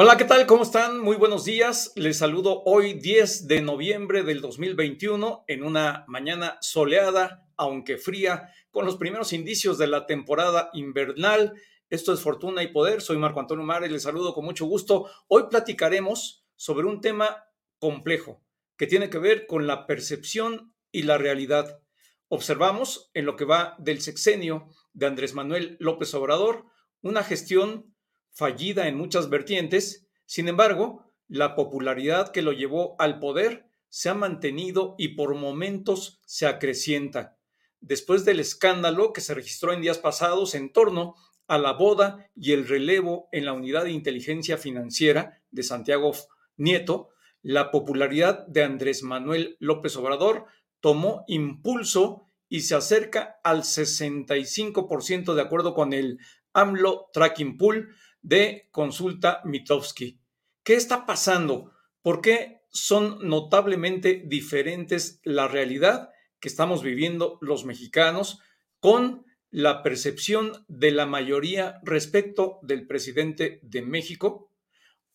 Hola, ¿qué tal? ¿Cómo están? Muy buenos días. Les saludo hoy 10 de noviembre del 2021 en una mañana soleada, aunque fría, con los primeros indicios de la temporada invernal. Esto es Fortuna y Poder. Soy Marco Antonio Mares, les saludo con mucho gusto. Hoy platicaremos sobre un tema complejo que tiene que ver con la percepción y la realidad. Observamos en lo que va del sexenio de Andrés Manuel López Obrador una gestión fallida en muchas vertientes, sin embargo, la popularidad que lo llevó al poder se ha mantenido y por momentos se acrecienta. Después del escándalo que se registró en días pasados en torno a la boda y el relevo en la unidad de inteligencia financiera de Santiago Nieto, la popularidad de Andrés Manuel López Obrador tomó impulso y se acerca al 65% de acuerdo con el AMLO Tracking Pool, de Consulta Mitowski. ¿Qué está pasando? ¿Por qué son notablemente diferentes la realidad que estamos viviendo los mexicanos con la percepción de la mayoría respecto del presidente de México?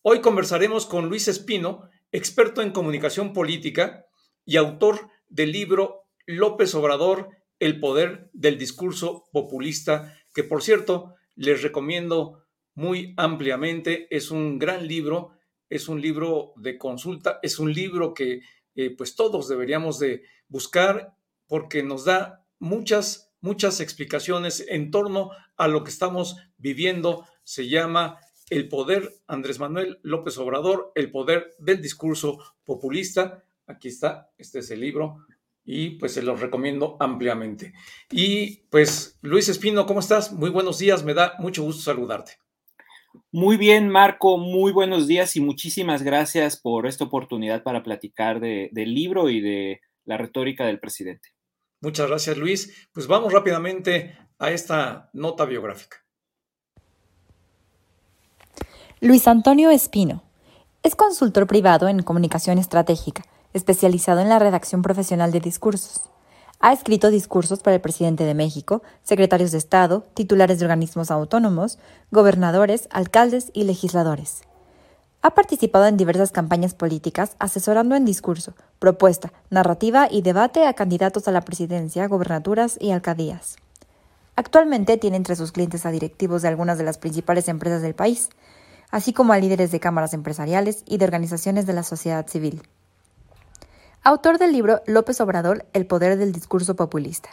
Hoy conversaremos con Luis Espino, experto en comunicación política y autor del libro López Obrador, El poder del discurso populista, que por cierto les recomiendo muy ampliamente. Es un gran libro, es un libro de consulta, es un libro que eh, pues todos deberíamos de buscar porque nos da muchas, muchas explicaciones en torno a lo que estamos viviendo. Se llama El poder, Andrés Manuel López Obrador, el poder del discurso populista. Aquí está, este es el libro y pues se los recomiendo ampliamente. Y pues Luis Espino, ¿cómo estás? Muy buenos días, me da mucho gusto saludarte. Muy bien, Marco, muy buenos días y muchísimas gracias por esta oportunidad para platicar del libro y de la retórica del presidente. Muchas gracias, Luis. Pues vamos rápidamente a esta nota biográfica. Luis Antonio Espino es consultor privado en comunicación estratégica, especializado en la redacción profesional de discursos. Ha escrito discursos para el presidente de México, secretarios de Estado, titulares de organismos autónomos, gobernadores, alcaldes y legisladores. Ha participado en diversas campañas políticas, asesorando en discurso, propuesta, narrativa y debate a candidatos a la presidencia, gobernaturas y alcaldías. Actualmente tiene entre sus clientes a directivos de algunas de las principales empresas del país, así como a líderes de cámaras empresariales y de organizaciones de la sociedad civil autor del libro López Obrador, El poder del discurso populista.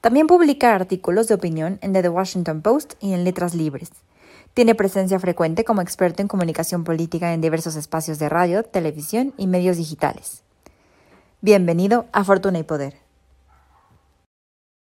También publica artículos de opinión en The Washington Post y en Letras Libres. Tiene presencia frecuente como experto en comunicación política en diversos espacios de radio, televisión y medios digitales. Bienvenido a Fortuna y Poder.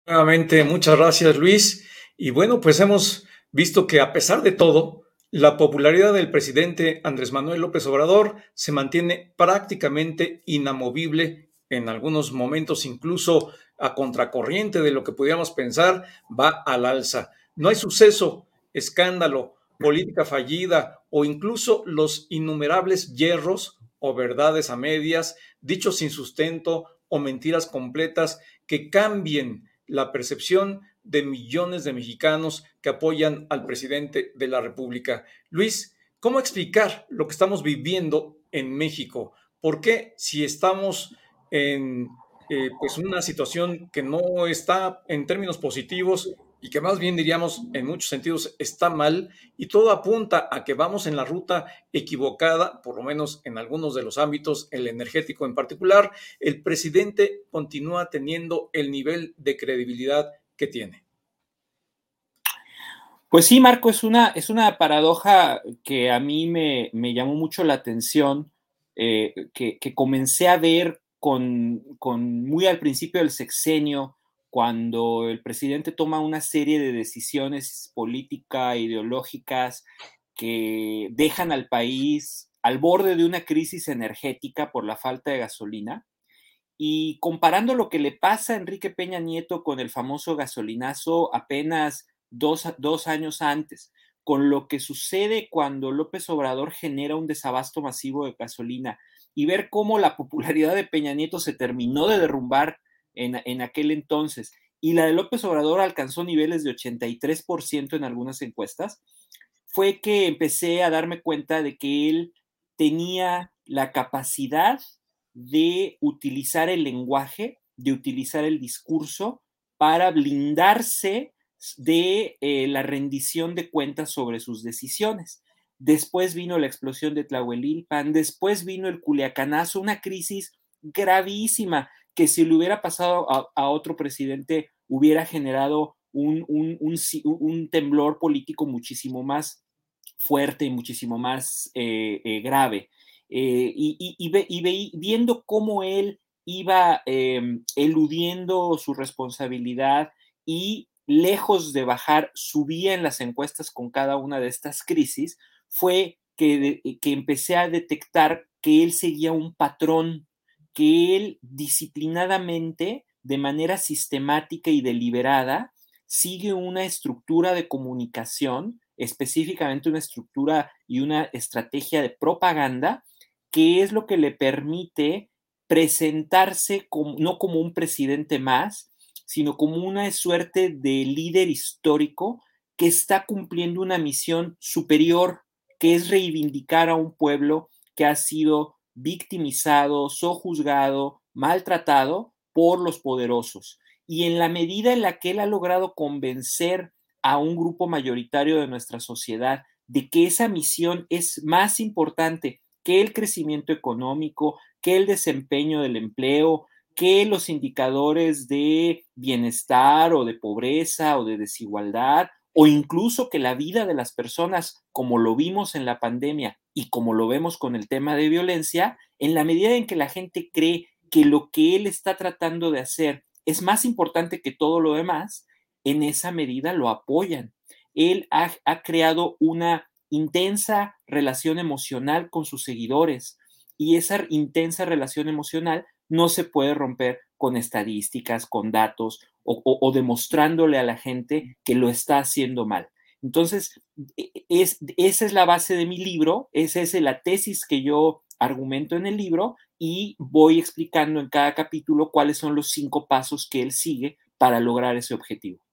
Nuevamente, muchas gracias Luis. Y bueno, pues hemos visto que a pesar de todo, la popularidad del presidente Andrés Manuel López Obrador se mantiene prácticamente inamovible, en algunos momentos incluso a contracorriente de lo que pudiéramos pensar, va al alza. No hay suceso, escándalo, política fallida o incluso los innumerables hierros o verdades a medias, dichos sin sustento o mentiras completas que cambien la percepción de millones de mexicanos que apoyan al presidente de la República. Luis, ¿cómo explicar lo que estamos viviendo en México? ¿Por qué si estamos en eh, pues una situación que no está en términos positivos y que más bien diríamos en muchos sentidos está mal y todo apunta a que vamos en la ruta equivocada, por lo menos en algunos de los ámbitos, el energético en particular, el presidente continúa teniendo el nivel de credibilidad que tiene. Pues sí, Marco, es una, es una paradoja que a mí me, llamó mucho la atención, eh, que, comencé a ver con, con, muy al principio del sexenio, cuando el presidente toma una serie de decisiones políticas, ideológicas, que dejan al país al borde de una crisis energética por la falta de gasolina. Y comparando lo que le pasa a Enrique Peña Nieto con el famoso gasolinazo apenas dos, años antes, con lo que sucede cuando López Obrador genera un desabasto masivo de gasolina y ver cómo la popularidad de Peña Nieto se terminó de derrumbar en, en aquel entonces y la de López Obrador alcanzó niveles de 83% en algunas encuestas, fue que empecé a darme cuenta de que él tenía la capacidad de utilizar el lenguaje, de utilizar el discurso para blindarse de eh, la rendición de cuentas sobre sus decisiones. Después vino la explosión de Tlahuelilpan, después vino el Culiacanazo, una crisis gravísima que si le hubiera pasado a, otro presidente hubiera generado un, un, temblor político muchísimo más fuerte y muchísimo más eh, eh, grave. y, viendo cómo él iba em, eludiendo su responsabilidad y lejos de bajar, subía en las encuestas con cada una de estas crisis, fue que, que empecé a detectar que él seguía un patrón, que él disciplinadamente, de manera sistemática y deliberada, sigue una estructura de comunicación, específicamente una estructura y una estrategia de propaganda, que es lo que le permite presentarse como, no como un presidente más, sino como una suerte de líder histórico que está cumpliendo una misión superior, que es reivindicar a un pueblo que ha sido victimizado, sojuzgado, maltratado por los poderosos. Y en la medida en la que él ha logrado convencer a un grupo mayoritario de nuestra sociedad de que esa misión es más importante que el crecimiento económico, que el desempeño del empleo, que los indicadores de bienestar o de pobreza o de desigualdad o incluso que la vida de las personas, como lo vimos en la pandemia y como lo vemos con el tema de violencia, en la medida en que la gente cree que lo que él está tratando de hacer es más importante que todo lo demás, en esa medida lo apoyan. Él ha, ha creado una intensa relación emocional con sus seguidores y esa intensa relación emocional no se puede romper con estadísticas, con datos o, demostrándole a la gente que lo está haciendo mal. Entonces, e, e, es, esa es la base de mi libro, esa es la tesis que yo argumento en el libro y voy explicando en cada capítulo cuáles son los cinco pasos que él sigue para lograr ese objetivo.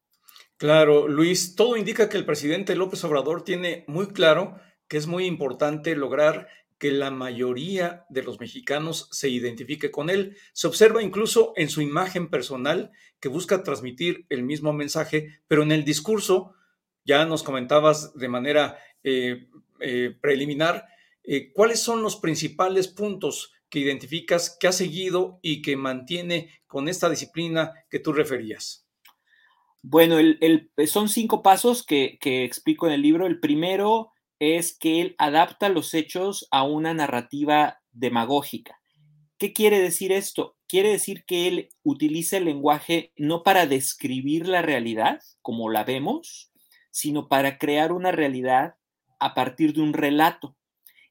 Claro, Luis, todo indica que el presidente López Obrador tiene muy claro que es muy importante lograr que la mayoría de los mexicanos se identifique con él. Se observa incluso en su imagen personal que busca transmitir el mismo mensaje, pero en el discurso, ya nos comentabas de manera eh, eh, preliminar, eh, cuáles son los principales puntos que identificas que ha seguido y que mantiene con esta disciplina que tú referías. Bueno, el, son cinco pasos que, explico en el libro. El primero es que él adapta los hechos a una narrativa demagógica. ¿Qué quiere decir esto? Quiere decir que él utiliza el lenguaje no para describir la realidad como la vemos, sino para crear una realidad a partir de un relato.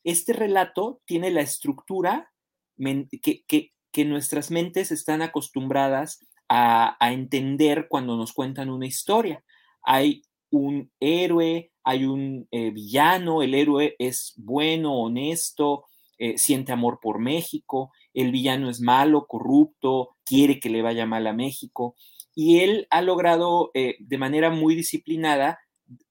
Este relato tiene la estructura que, que nuestras mentes están acostumbradas a, entender cuando nos cuentan una historia. Hay un héroe, hay un eh, villano, el héroe es bueno, honesto, eh, siente amor por México, el villano es malo, corrupto, quiere que le vaya mal a México. Y él ha logrado eh, de manera muy disciplinada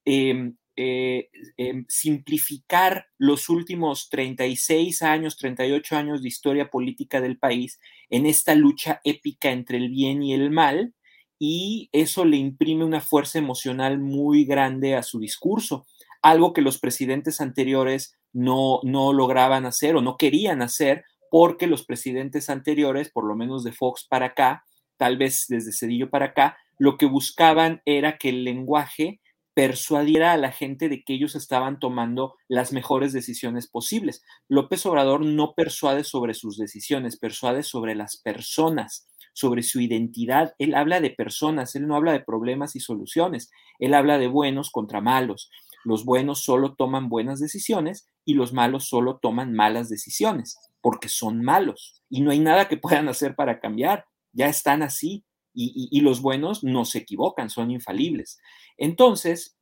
em, em, simplificar los últimos 36 años, 38 años de historia política del país en esta lucha épica entre el bien y el mal, y eso le imprime una fuerza emocional muy grande a su discurso, algo que los presidentes anteriores no, no lograban hacer o no querían hacer, porque los presidentes anteriores, por lo menos de Fox para acá, tal vez desde Cedillo para acá, lo que buscaban era que el lenguaje persuadiera a la gente de que ellos estaban tomando las mejores decisiones posibles. López Obrador no persuade sobre sus decisiones, persuade sobre las personas, sobre su identidad. Él habla de personas, él no habla de problemas y soluciones, él habla de buenos contra malos. Los buenos solo toman buenas decisiones y los malos solo toman malas decisiones, porque son malos y no hay nada que puedan hacer para cambiar. Ya están así y, los buenos no se equivocan, son infalibles. Entonces,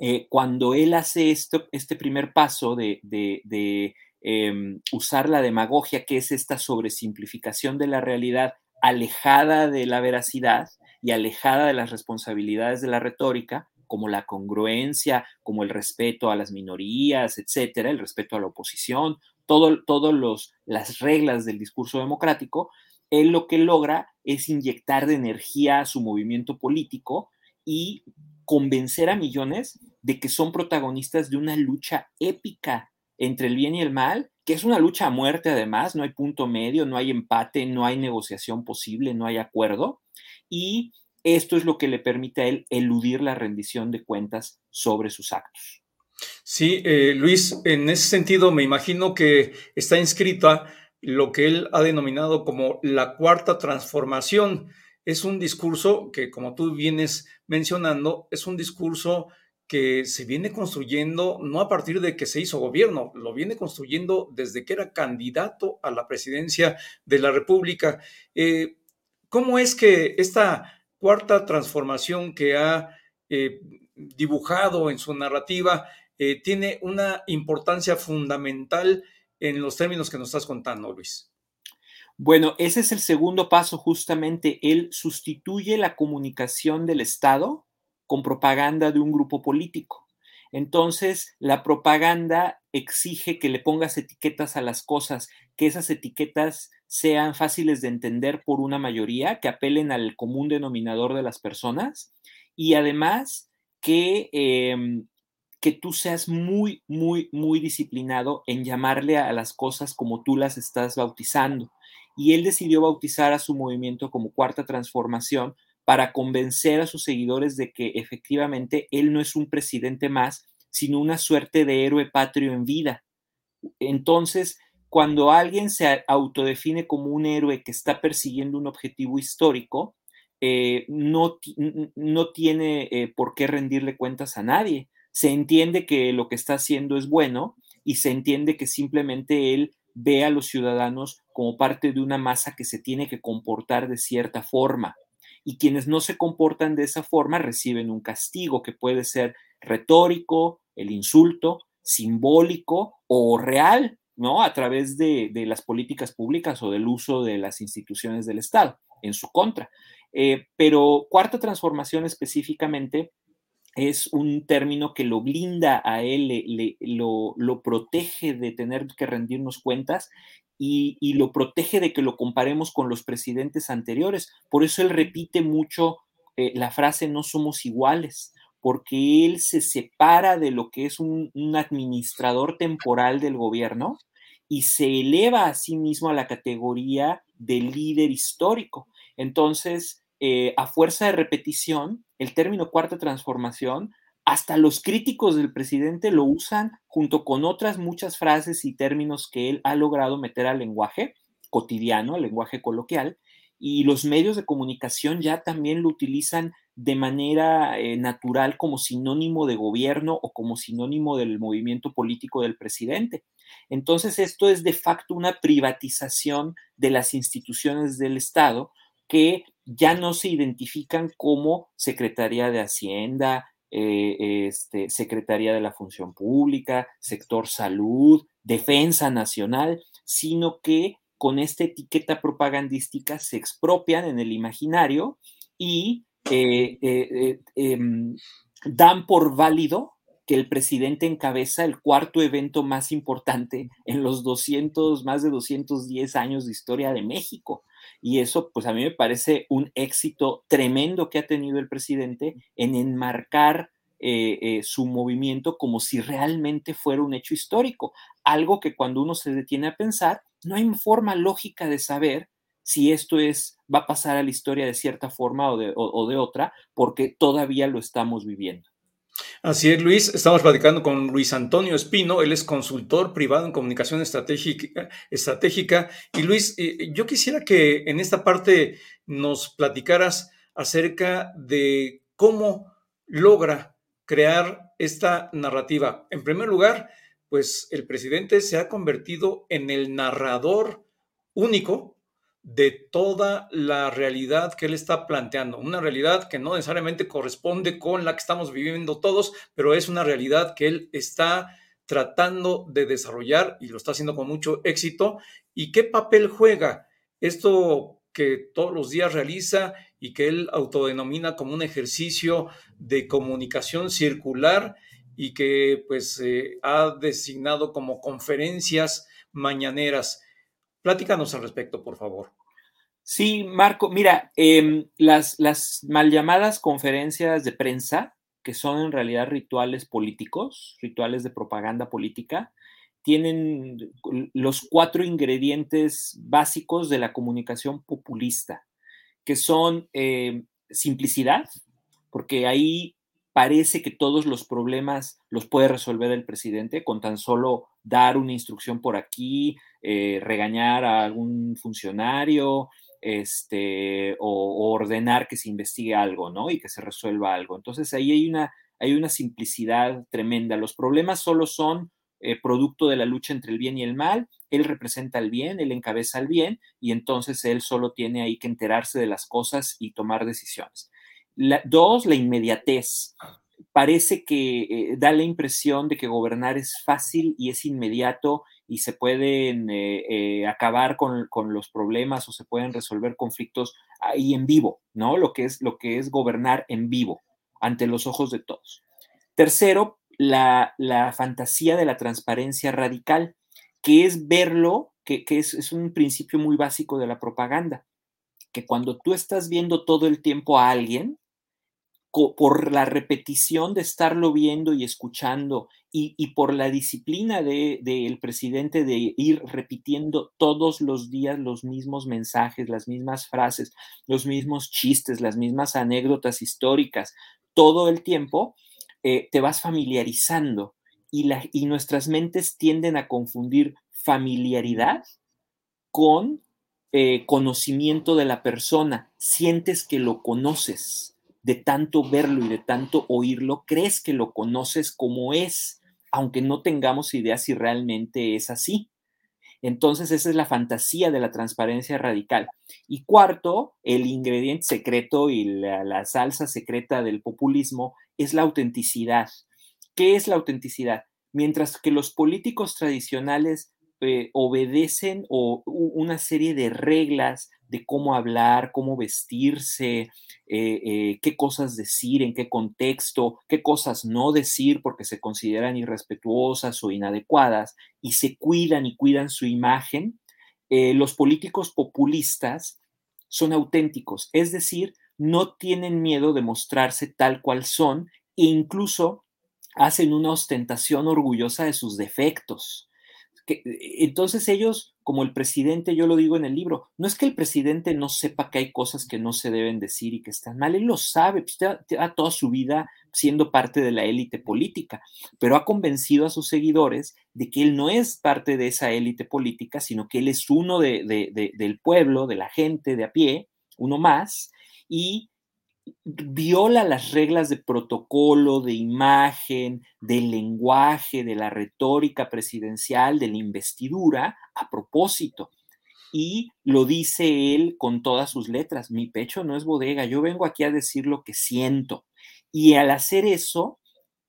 eh, cuando él hace esto, este primer paso de, em, usar la demagogia, que es esta sobresimplificación de la realidad alejada de la veracidad y alejada de las responsabilidades de la retórica, como la congruencia, como el respeto a las minorías, etcétera, el respeto a la oposición, todas todo las reglas del discurso democrático, él lo que logra es inyectar de energía a su movimiento político y convencer a millones de que son protagonistas de una lucha épica entre el bien y el mal, que es una lucha a muerte además, no hay punto medio, no hay empate, no hay negociación posible, no hay acuerdo, y esto es lo que le permite a él eludir la rendición de cuentas sobre sus actos. Sí, eh, Luis, en ese sentido me imagino que está inscrita lo que él ha denominado como la cuarta transformación. Es un discurso que, como tú vienes mencionando, es un discurso que se viene construyendo no a partir de que se hizo gobierno, lo viene construyendo desde que era candidato a la presidencia de la República. Eh, ¿Cómo es que esta cuarta transformación que ha eh, dibujado en su narrativa eh, tiene una importancia fundamental en los términos que nos estás contando, Luis? Bueno, ese es el segundo paso, justamente. Él sustituye la comunicación del Estado con propaganda de un grupo político. Entonces, la propaganda exige que le pongas etiquetas a las cosas, que esas etiquetas sean fáciles de entender por una mayoría, que apelen al común denominador de las personas y además que em, que tú seas muy, muy, muy disciplinado en llamarle a las cosas como tú las estás bautizando. Y él decidió bautizar a su movimiento como cuarta transformación para convencer a sus seguidores de que efectivamente él no es un presidente más, sino una suerte de héroe patrio en vida. Entonces, cuando alguien se autodefine como un héroe que está persiguiendo un objetivo histórico, eh, no, no, tiene eh, por qué rendirle cuentas a nadie se entiende que lo que está haciendo es bueno y se entiende que simplemente él ve a los ciudadanos como parte de una masa que se tiene que comportar de cierta forma. Y quienes no se comportan de esa forma reciben un castigo que puede ser retórico, el insulto, simbólico o real, ¿no? A través de, las políticas públicas o del uso de las instituciones del Estado en su contra. Eh, pero cuarta transformación específicamente es un término que lo blinda a él, lo, protege de tener que rendirnos cuentas y, lo protege de que lo comparemos con los presidentes anteriores. Por eso él repite mucho eh, la frase no somos iguales, porque él se separa de lo que es un, un administrador temporal del gobierno y se eleva a sí mismo a la categoría de líder histórico. Entonces, eh, a fuerza de repetición, el término cuarta transformación, hasta los críticos del presidente lo usan junto con otras muchas frases y términos que él ha logrado meter al lenguaje cotidiano, al lenguaje coloquial, y los medios de comunicación ya también lo utilizan de manera eh, natural como sinónimo de gobierno o como sinónimo del movimiento político del presidente. Entonces, esto es de facto una privatización de las instituciones del Estado que ya no se identifican como Secretaría de Hacienda, eh, este, Secretaría de la Función Pública, Sector Salud, Defensa Nacional, sino que con esta etiqueta propagandística se expropian en el imaginario y eh, eh, em, dan por válido que el presidente encabeza el cuarto evento más importante en los 200, más de 210 años de historia de México. Y eso, pues a mí me parece un éxito tremendo que ha tenido el presidente en enmarcar eh, eh, su movimiento como si realmente fuera un hecho histórico. Algo que cuando uno se detiene a pensar, no hay forma lógica de saber si esto es, va a pasar a la historia de cierta forma o de, o de otra, porque todavía lo estamos viviendo. Así es, Luis. Estamos platicando con Luis Antonio Espino. Él es consultor privado en comunicación estratégica. estratégica. Y Luis, eh, yo quisiera que en esta parte nos platicaras acerca de cómo logra crear esta narrativa. En primer lugar, pues el presidente se ha convertido en el narrador único de toda la realidad que él está planteando, una realidad que no necesariamente corresponde con la que estamos viviendo todos, pero es una realidad que él está tratando de desarrollar y lo está haciendo con mucho éxito. ¿Y qué papel juega esto que todos los días realiza y que él autodenomina como un ejercicio de comunicación circular y que pues eh, ha designado como conferencias mañaneras. Platícanos al respecto, por favor. Sí, Marco, mira, em, las, mal llamadas conferencias de prensa, que son en realidad rituales políticos, rituales de propaganda política, tienen los cuatro ingredientes básicos de la comunicación populista, que son eh, simplicidad, porque ahí parece que todos los problemas los puede resolver el presidente con tan solo dar una instrucción por aquí, eh, regañar a algún funcionario, este, o, ordenar que se investigue algo, ¿no? Y que se resuelva algo. Entonces ahí hay una, hay una simplicidad tremenda. Los problemas solo son eh, producto de la lucha entre el bien y el mal. Él representa el bien, él encabeza el bien y entonces él solo tiene ahí que enterarse de las cosas y tomar decisiones. dos, la inmediatez. Parece que eh, da la impresión de que gobernar es fácil y es inmediato y se pueden eh, acabar con, con, los problemas o se pueden resolver conflictos ahí en vivo, ¿no? Lo que es, lo que es gobernar en vivo ante los ojos de todos. Tercero, la, fantasía de la transparencia radical, que es verlo, que, es, un principio muy básico de la propaganda, que cuando tú estás viendo todo el tiempo a alguien, por la repetición de estarlo viendo y escuchando y, por la disciplina del de, presidente de ir repitiendo todos los días los mismos mensajes, las mismas frases, los mismos chistes, las mismas anécdotas históricas, todo el tiempo, eh, te vas familiarizando y, y nuestras mentes tienden a confundir familiaridad con eh, conocimiento de la persona. Sientes que lo conoces de tanto verlo y de tanto oírlo, crees que lo conoces como es, aunque no tengamos idea si realmente es así. Entonces, esa es la fantasía de la transparencia radical. Y cuarto, el ingrediente secreto y la, salsa secreta del populismo es la autenticidad. ¿Qué es la autenticidad? Mientras que los políticos tradicionales eh, obedecen o, una serie de reglas de cómo hablar, cómo vestirse, eh, eh, qué cosas decir, en qué contexto, qué cosas no decir porque se consideran irrespetuosas o inadecuadas y se cuidan y cuidan su imagen, los políticos populistas son auténticos, es decir, no tienen miedo de mostrarse tal cual son e incluso hacen una ostentación orgullosa de sus defectos. Entonces ellos como el presidente, yo lo digo en el libro, no es que el presidente no sepa que hay cosas que no se deben decir y que están mal, él lo sabe, pues ha toda su vida siendo parte de la élite política, pero ha convencido a sus seguidores de que él no es parte de esa élite política, sino que él es uno del pueblo, de la gente de a pie, uno más, y viola las reglas de protocolo, de imagen, del lenguaje, de la retórica presidencial, de la investidura, a propósito. Y lo dice él con todas sus letras, mi pecho no es bodega, yo vengo aquí a decir lo que siento. Y al hacer eso,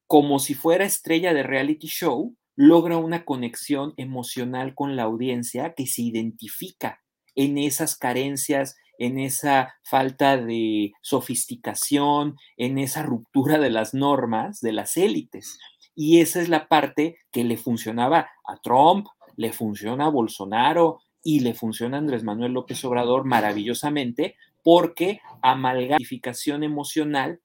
como si fuera estrella de reality show, logra una conexión emocional con la audiencia que se identifica en esas carencias, en esa falta de sofisticación, en esa ruptura de las normas de las élites. Y esa es la parte que le funcionaba a Trump, le funciona a Bolsonaro y le funciona a Andrés Manuel López Obrador maravillosamente porque amalgamificación emocional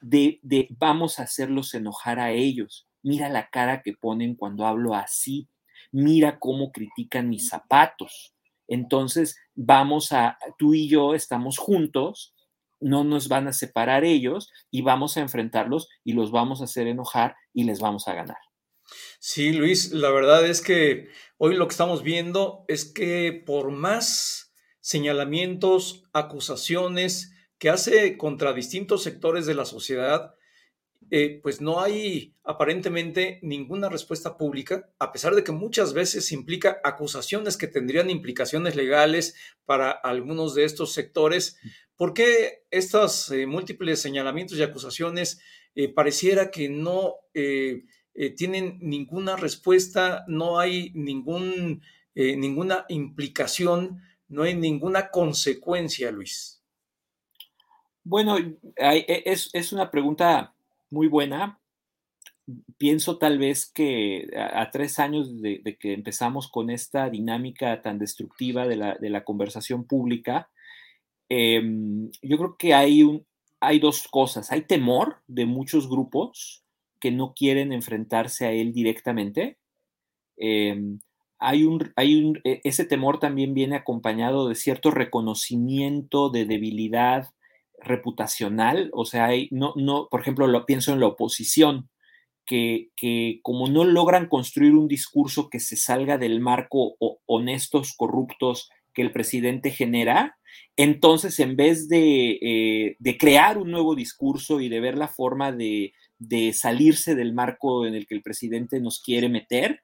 de, de vamos a hacerlos enojar a ellos. Mira la cara que ponen cuando hablo así. Mira cómo critican mis zapatos. Entonces, vamos a, tú y yo estamos juntos, no nos van a separar ellos y vamos a enfrentarlos y los vamos a hacer enojar y les vamos a ganar. Sí, Luis, la verdad es que hoy lo que estamos viendo es que por más señalamientos, acusaciones que hace contra distintos sectores de la sociedad, eh, pues no hay aparentemente ninguna respuesta pública, a pesar de que muchas veces implica acusaciones que tendrían implicaciones legales para algunos de estos sectores. ¿Por qué estos eh, múltiples señalamientos y acusaciones eh, pareciera que no tienen ninguna respuesta, no hay ningún, ninguna implicación, no hay ninguna consecuencia, Luis? Bueno, e, es, una pregunta muy buena. Pienso tal vez que a, tres años de, que empezamos con esta dinámica tan destructiva de la, conversación pública, em, yo creo que hay, un, hay dos cosas. Hay temor de muchos grupos que no quieren enfrentarse a él directamente. Em, hay un, hay un, e, ese temor también viene acompañado de cierto reconocimiento de debilidad reputacional, o sea, hay, no, por ejemplo, lo pienso en la oposición, que, como no logran construir un discurso que se salga del marco honestos, corruptos que el presidente genera, entonces en vez de, eh, crear un nuevo discurso y de ver la forma de, de, salirse del marco en el que el presidente nos quiere meter,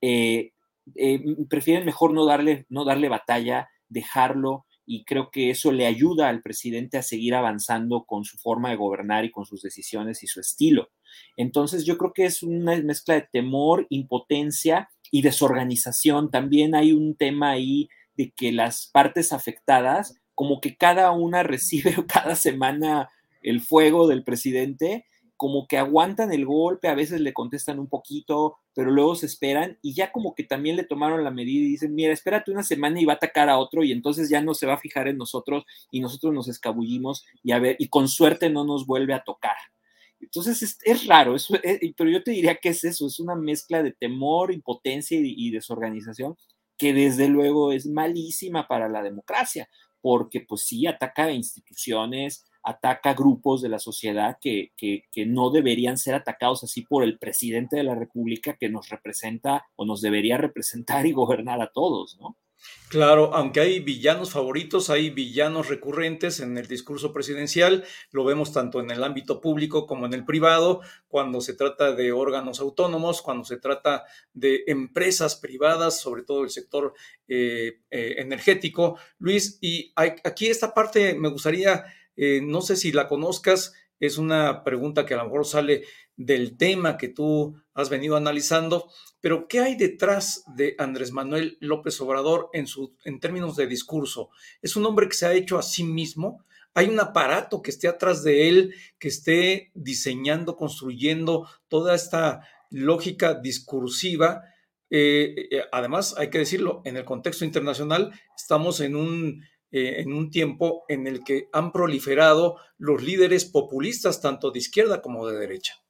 eh, eh, prefieren mejor no darle, no darle batalla, dejarlo y creo que eso le ayuda al presidente a seguir avanzando con su forma de gobernar y con sus decisiones y su estilo. Entonces yo creo que es una mezcla de temor, impotencia y desorganización. También hay un tema ahí de que las partes afectadas, como que cada una recibe cada semana el fuego del presidente como que aguantan el golpe, a veces le contestan un poquito, pero luego se esperan y ya como que también le tomaron la medida y dicen, mira, espérate una semana y va a atacar a otro y entonces ya no se va a fijar en nosotros y nosotros nos escabullimos y a ver, y con suerte no nos vuelve a tocar. Entonces es, raro, eh, pero yo te diría que es eso, es una mezcla de temor, impotencia y, y desorganización que desde luego es malísima para la democracia, porque pues sí ataca a instituciones, ataca grupos de la sociedad que, que, no deberían ser atacados así por el presidente de la República que nos representa o nos debería representar y gobernar a todos, ¿no? Claro, aunque hay villanos favoritos, hay villanos recurrentes en el discurso presidencial, lo vemos tanto en el ámbito público como en el privado, cuando se trata de órganos autónomos, cuando se trata de empresas privadas, sobre todo el sector eh, eh, energético. Luis, y aquí esta parte me gustaría eh, no sé si la conozcas, es una pregunta que a lo mejor sale del tema que tú has venido analizando, pero ¿qué hay detrás de Andrés Manuel López Obrador en, su, en términos de discurso? ¿Es un hombre que se ha hecho a sí mismo? ¿Hay un aparato que esté atrás de él, que esté diseñando, construyendo toda esta lógica discursiva? Eh, eh, además, hay que decirlo, en el contexto internacional estamos en un eh, en un tiempo en el que han proliferado los líderes populistas, tanto de izquierda como de derecha.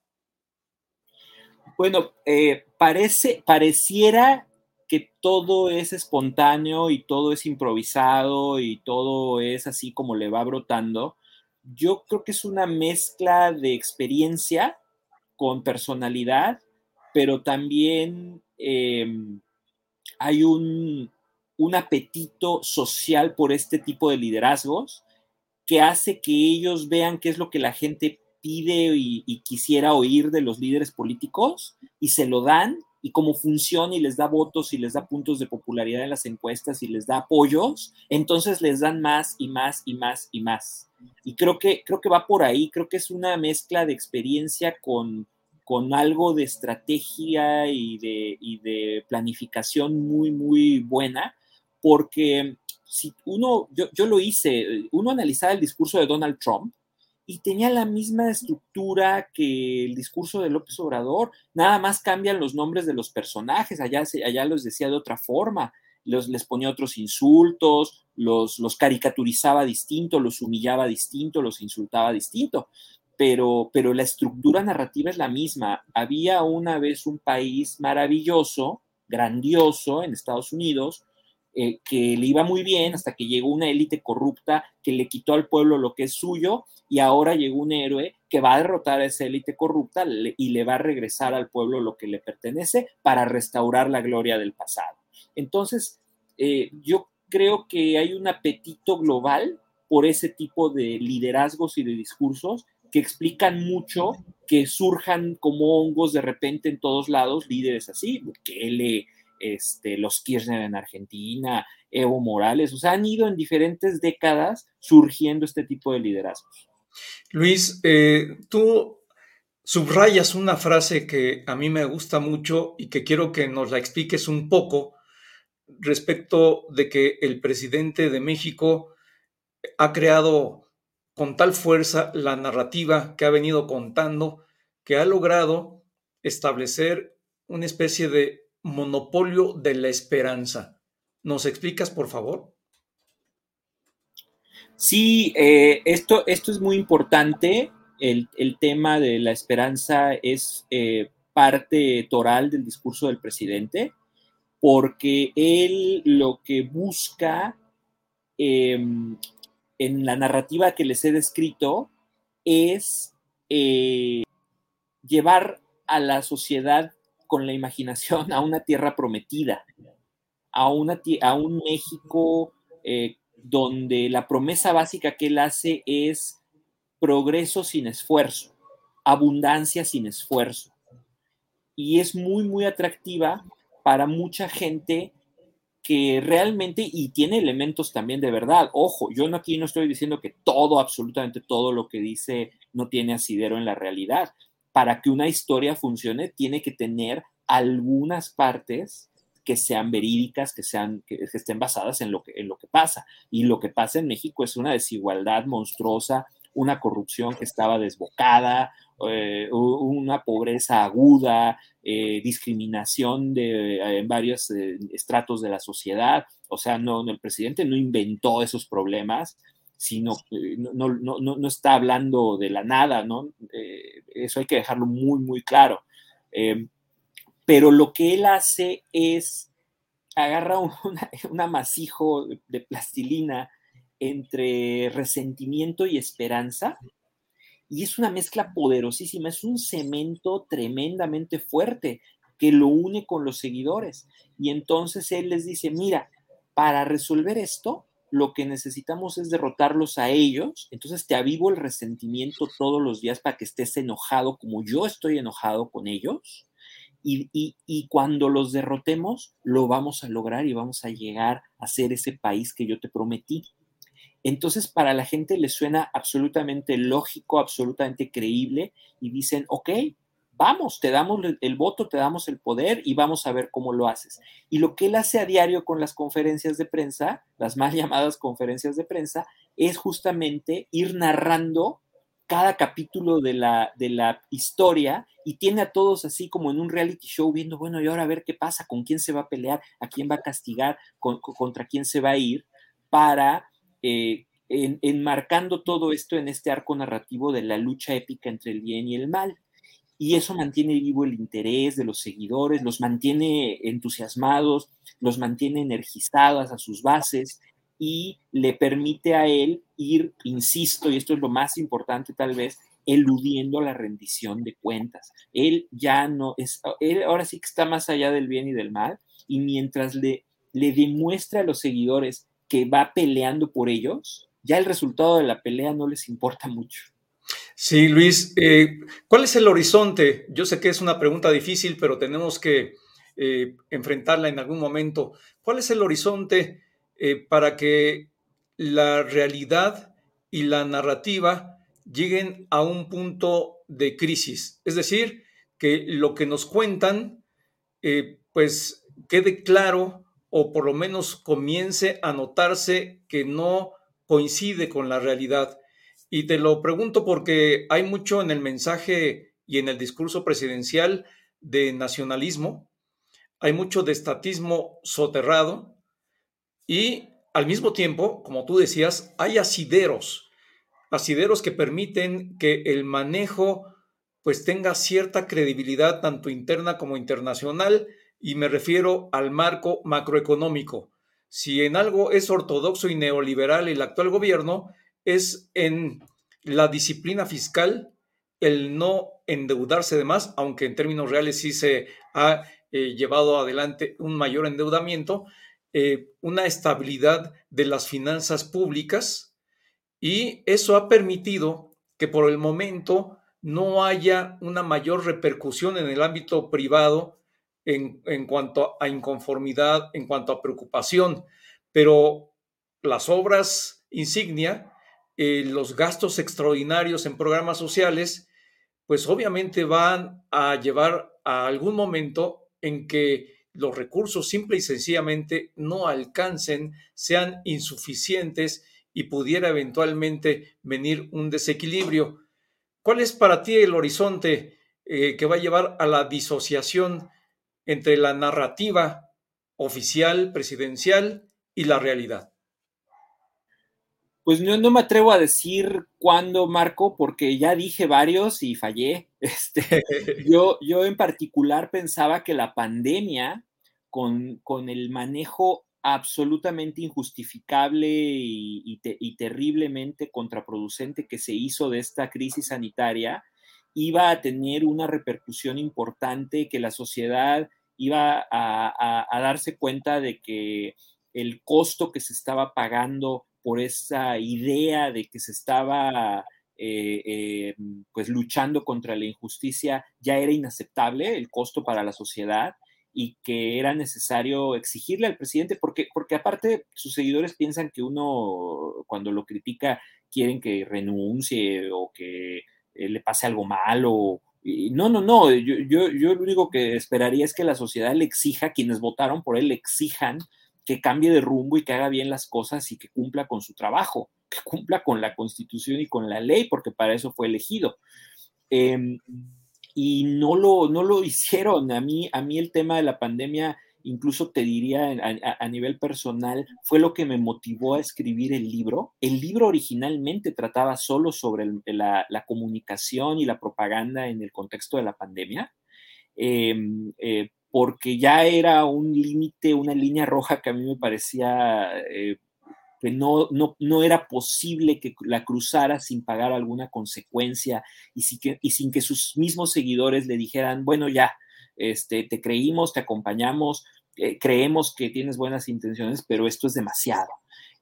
Bueno, eh, parece, pareciera que todo es espontáneo y todo es improvisado y todo es así como le va brotando. Yo creo que es una mezcla de experiencia con personalidad, pero también em, hay un, un apetito social por este tipo de liderazgos que hace que ellos vean qué es lo que la gente pide y, quisiera oír de los líderes políticos y se lo dan y cómo funciona y les da votos y les da puntos de popularidad en las encuestas y les da apoyos, entonces les dan más y más y más y más. Y creo que, creo que va por ahí, creo que es una mezcla de experiencia con, con algo de estrategia y de, y de planificación muy, muy buena porque si uno, yo, lo hice, uno analizaba el discurso de Donald Trump y tenía la misma estructura que el discurso de López Obrador, nada más cambian los nombres de los personajes, allá, allá los decía de otra forma, los, les ponía otros insultos, los, los caricaturizaba distinto, los humillaba distinto, los insultaba distinto. Pero, pero la estructura narrativa es la misma. Había una vez un país maravilloso, grandioso en Estados Unidos, eh, que le iba muy bien hasta que llegó una élite corrupta que le quitó al pueblo lo que es suyo y ahora llegó un héroe que va a derrotar a esa élite corrupta y le va a regresar al pueblo lo que le pertenece para restaurar la gloria del pasado. Entonces, eh, yo creo que hay un apetito global por ese tipo de liderazgos y de discursos que explican mucho que surjan como hongos de repente en todos lados líderes así, que le este, los Kirchner en Argentina, Evo Morales, o sea, han ido en diferentes décadas surgiendo este tipo de liderazgos. Luis, eh, tú subrayas una frase que a mí me gusta mucho y que quiero que nos la expliques un poco respecto de que el presidente de México ha creado con tal fuerza la narrativa que ha venido contando, que ha logrado establecer una especie de monopolio de la esperanza. ¿Nos explicas, por favor? Sí, eh, esto, esto es muy importante. El, tema de la esperanza es eh, parte toral del discurso del presidente, porque él lo que busca em, en la narrativa que les he descrito es eh, llevar a la sociedad con la imaginación a una tierra prometida, a, una, a un México eh, donde la promesa básica que él hace es progreso sin esfuerzo, abundancia sin esfuerzo. Y es muy, muy atractiva para mucha gente que realmente, y tiene elementos también de verdad. Ojo, yo no, aquí no estoy diciendo que todo, absolutamente todo lo que dice no tiene asidero en la realidad. Para que una historia funcione, tiene que tener algunas partes que sean verídicas, que, sean, que, estén basadas en lo que, pasa. Y lo que pasa en México es una desigualdad monstruosa, una corrupción que estaba desbocada, eh, una pobreza aguda, eh, discriminación eh, en varios estratos de la sociedad. O sea, no, el presidente no inventó esos problemas, sino no, no, no, no, está hablando de la nada, ¿no? eso hay que dejarlo muy, muy claro. pero lo que él hace es agarra un amasijo de plastilina entre resentimiento y esperanza. Y es una mezcla poderosísima, es un cemento tremendamente fuerte que lo une con los seguidores. Y entonces él les dice, mira, para resolver esto, lo que necesitamos es derrotarlos a ellos. Entonces te avivo el resentimiento todos los días para que estés enojado como yo estoy enojado con ellos. Y, y, cuando los derrotemos, lo vamos a lograr y vamos a llegar a ser ese país que yo te prometí. Entonces, para la gente le suena absolutamente lógico, absolutamente creíble y dicen, ok, vamos, te damos el voto, te damos el poder y vamos a ver cómo lo haces. Y lo que él hace a diario con las conferencias de prensa, las mal llamadas conferencias de prensa, es justamente ir narrando cada capítulo de la, de la historia y tiene a todos así como en un reality show viendo, bueno, y ahora a ver qué pasa, con quién se va a pelear, a quién va a castigar, contra quién se va a ir, para eh, enmarcando todo esto en este arco narrativo de la lucha épica entre el bien y el mal. Y eso mantiene vivo el interés de los seguidores, los mantiene entusiasmados, los mantiene energizados a sus bases y le permite a él ir, insisto, y esto es lo más importante tal vez, eludiendo la rendición de cuentas. Él ya no es, él ahora sí que está más allá del bien y del mal, y mientras le, le demuestra a los seguidores que va peleando por ellos, ya el resultado de la pelea no les importa mucho. Sí, Luis, eh, ¿cuál es el horizonte? Yo sé que es una pregunta difícil, pero tenemos que eh, enfrentarla en algún momento. ¿Cuál es el horizonte eh, para que la realidad y la narrativa lleguen a un punto de crisis? Es decir, que lo que nos cuentan, pues quede claro o por lo menos comience a notarse que no coincide con la realidad. Y te lo pregunto porque hay mucho en el mensaje y en el discurso presidencial de nacionalismo, hay mucho de estatismo soterrado y al mismo tiempo, como tú decías, hay asideros, asideros que permiten que el manejo pues tenga cierta credibilidad tanto interna como internacional y me refiero al marco macroeconómico. Si en algo es ortodoxo y neoliberal el actual gobierno, es en la disciplina fiscal, el no endeudarse de más, aunque en términos reales sí se ha eh, llevado adelante un mayor endeudamiento, eh, una estabilidad de las finanzas públicas y eso ha permitido que por el momento no haya una mayor repercusión en el ámbito privado en, cuanto a inconformidad, en cuanto a preocupación, pero las obras insignia, eh, los gastos extraordinarios en programas sociales, pues obviamente van a llevar a algún momento en que los recursos simple y sencillamente no alcancen, sean insuficientes y pudiera eventualmente venir un desequilibrio. ¿Cuál es para ti el horizonte eh, que va a llevar a la disociación entre la narrativa oficial, presidencial y la realidad? Pues no, me atrevo a decir cuándo, Marco, porque ya dije varios y fallé. Este, yo, yo en particular pensaba que la pandemia, con, con el manejo absolutamente injustificable y, terriblemente contraproducente que se hizo de esta crisis sanitaria, iba a tener una repercusión importante, que la sociedad iba a, darse cuenta de que el costo que se estaba pagando por esa idea de que se estaba eh, eh, pues luchando contra la injusticia ya era inaceptable, el costo para la sociedad, y que era necesario exigirle al presidente, porque, porque aparte sus seguidores piensan que uno cuando lo critica quieren que renuncie o que eh, le pase algo malo. no, no, no, yo, yo, yo lo único que esperaría es que la sociedad le exija, quienes votaron por él le exijan que cambie de rumbo y que haga bien las cosas y que cumpla con su trabajo, que cumpla con la constitución y con la ley, porque para eso fue elegido. Em, y no lo, no lo hicieron. A mí, a mí el tema de la pandemia, incluso te diría a, nivel personal, fue lo que me motivó a escribir el libro. El libro originalmente trataba solo sobre la, comunicación y la propaganda en el contexto de la pandemia. Em, eh, porque ya era un límite, una línea roja que a mí me parecía eh, que no, no, era posible que la cruzara sin pagar alguna consecuencia y, y sin que sus mismos seguidores le dijeran, bueno, ya, este, te creímos, te acompañamos, eh, creemos que tienes buenas intenciones, pero esto es demasiado.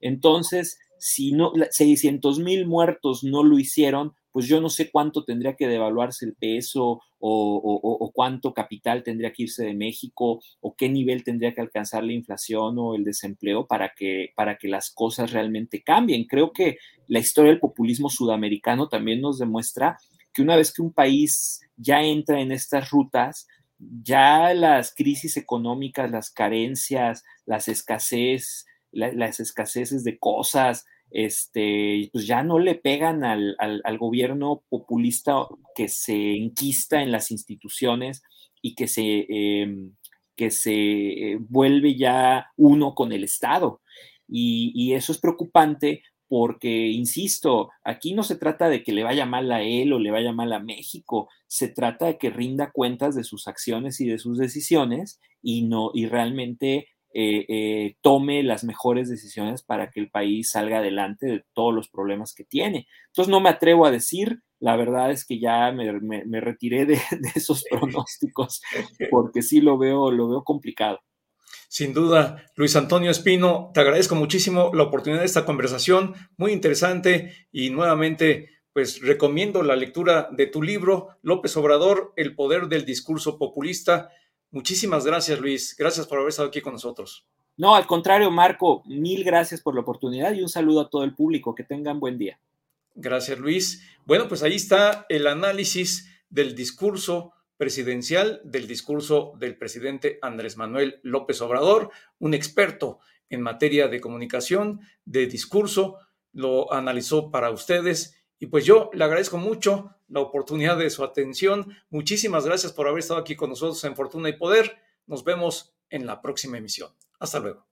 Entonces, si no, 600 mil muertos no lo hicieron, pues yo no sé cuánto tendría que devaluarse el peso o, cuánto capital tendría que irse de México o qué nivel tendría que alcanzar la inflación o el desempleo para que, para que las cosas realmente cambien. Creo que la historia del populismo sudamericano también nos demuestra que una vez que un país ya entra en estas rutas, ya las crisis económicas, las carencias, las escasez, las escaseces de cosas, este, pues ya no le pegan al, gobierno populista que se enquista en las instituciones y que se, em, que se eh, vuelve ya uno con el Estado. Y, eso es preocupante porque, insisto, aquí no se trata de que le vaya mal a él o le vaya mal a México, se trata de que rinda cuentas de sus acciones y de sus decisiones y, no, y realmente eh, eh, tome las mejores decisiones para que el país salga adelante de todos los problemas que tiene. Entonces no me atrevo a decir, la verdad es que ya me, retiré de, esos pronósticos porque sí lo veo, lo veo complicado. Sin duda, Luis Antonio Espino, te agradezco muchísimo la oportunidad de esta conversación, muy interesante y nuevamente pues recomiendo la lectura de tu libro, López Obrador, El Poder del Discurso Populista. Muchísimas gracias, Luis. Gracias por haber estado aquí con nosotros. No, al contrario, Marco, mil gracias por la oportunidad y un saludo a todo el público. Que tengan buen día. Gracias, Luis. Bueno, pues ahí está el análisis del discurso presidencial, del discurso del presidente Andrés Manuel López Obrador, un experto en materia de comunicación, de discurso, lo analizó para ustedes y pues yo le agradezco mucho la oportunidad de su atención. Muchísimas gracias por haber estado aquí con nosotros en Fortuna y Poder. Nos vemos en la próxima emisión. Hasta luego.